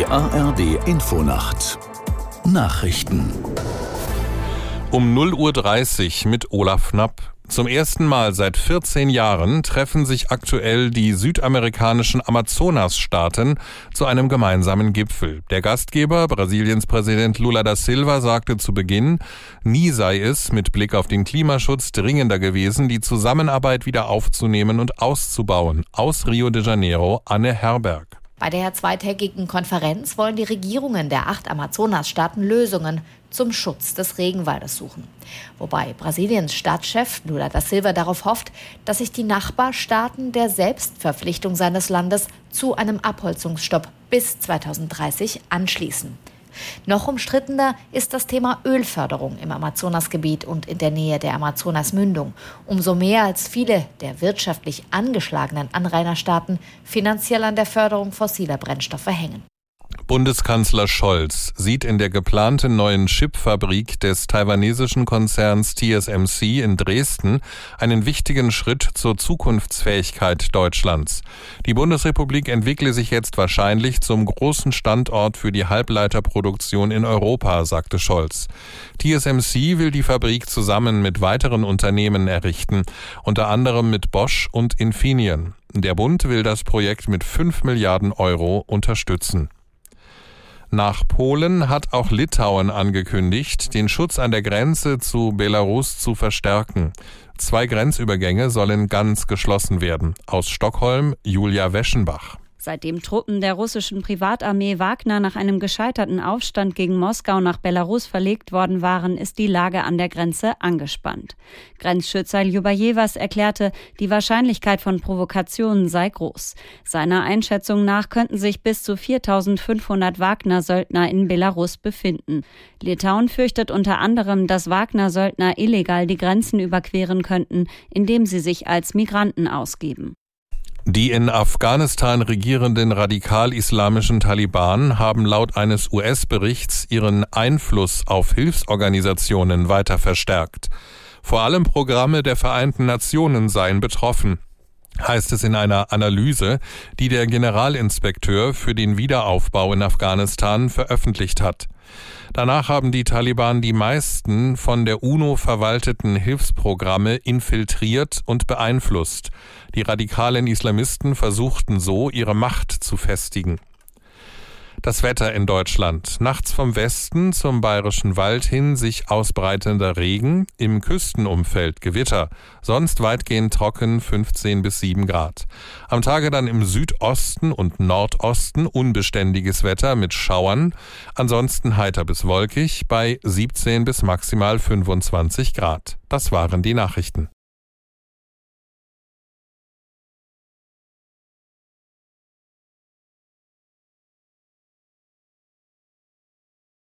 Die ARD Infonacht Nachrichten um 0.30 Uhr mit Olaf Knapp. Zum ersten Mal seit 14 Jahren treffen sich aktuell die südamerikanischen Amazonasstaaten zu einem gemeinsamen Gipfel. Der Gastgeber, Brasiliens Präsident Lula da Silva, sagte zu Beginn, nie sei es mit Blick auf den Klimaschutz dringender gewesen, die Zusammenarbeit wieder aufzunehmen und auszubauen. Aus Rio de Janeiro, Anne Herberg. Bei der zweitägigen Konferenz wollen die Regierungen der acht Amazonasstaaten Lösungen zum Schutz des Regenwaldes suchen. Wobei Brasiliens Staatschef Lula da Silva darauf hofft, dass sich die Nachbarstaaten der Selbstverpflichtung seines Landes zu einem Abholzungsstopp bis 2030 anschließen. Noch umstrittener ist das Thema Ölförderung im Amazonasgebiet und in der Nähe der Amazonasmündung. Umso mehr als viele der wirtschaftlich angeschlagenen Anrainerstaaten finanziell an der Förderung fossiler Brennstoffe hängen. Bundeskanzler Scholz sieht in der geplanten neuen Chipfabrik des taiwanesischen Konzerns TSMC in Dresden einen wichtigen Schritt zur Zukunftsfähigkeit Deutschlands. Die Bundesrepublik entwickle sich jetzt wahrscheinlich zum großen Standort für die Halbleiterproduktion in Europa, sagte Scholz. TSMC will die Fabrik zusammen mit weiteren Unternehmen errichten, unter anderem mit Bosch und Infineon. Der Bund will das Projekt mit 5 Milliarden Euro unterstützen. Nach Polen hat auch Litauen angekündigt, den Schutz an der Grenze zu Belarus zu verstärken. Zwei Grenzübergänge sollen ganz geschlossen werden. Aus Stockholm Julia Weschenbach. Seitdem Truppen der russischen Privatarmee Wagner nach einem gescheiterten Aufstand gegen Moskau nach Belarus verlegt worden waren, ist die Lage an der Grenze angespannt. Grenzschützer Ljubajevas erklärte, die Wahrscheinlichkeit von Provokationen sei groß. Seiner Einschätzung nach könnten sich bis zu 4500 Wagner-Söldner in Belarus befinden. Litauen fürchtet unter anderem, dass Wagner-Söldner illegal die Grenzen überqueren könnten, indem sie sich als Migranten ausgeben. Die in Afghanistan regierenden radikal-islamischen Taliban haben laut eines US-Berichts ihren Einfluss auf Hilfsorganisationen weiter verstärkt. Vor allem Programme der Vereinten Nationen seien betroffen heißt es in einer Analyse, die der Generalinspekteur für den Wiederaufbau in Afghanistan veröffentlicht hat. Danach haben die Taliban die meisten von der UNO verwalteten Hilfsprogramme infiltriert und beeinflusst. Die radikalen Islamisten versuchten so, ihre Macht zu festigen. Das Wetter in Deutschland. Nachts vom Westen zum bayerischen Wald hin sich ausbreitender Regen, im Küstenumfeld Gewitter, sonst weitgehend trocken 15 bis 7 Grad. Am Tage dann im Südosten und Nordosten unbeständiges Wetter mit Schauern, ansonsten heiter bis wolkig bei 17 bis maximal 25 Grad. Das waren die Nachrichten.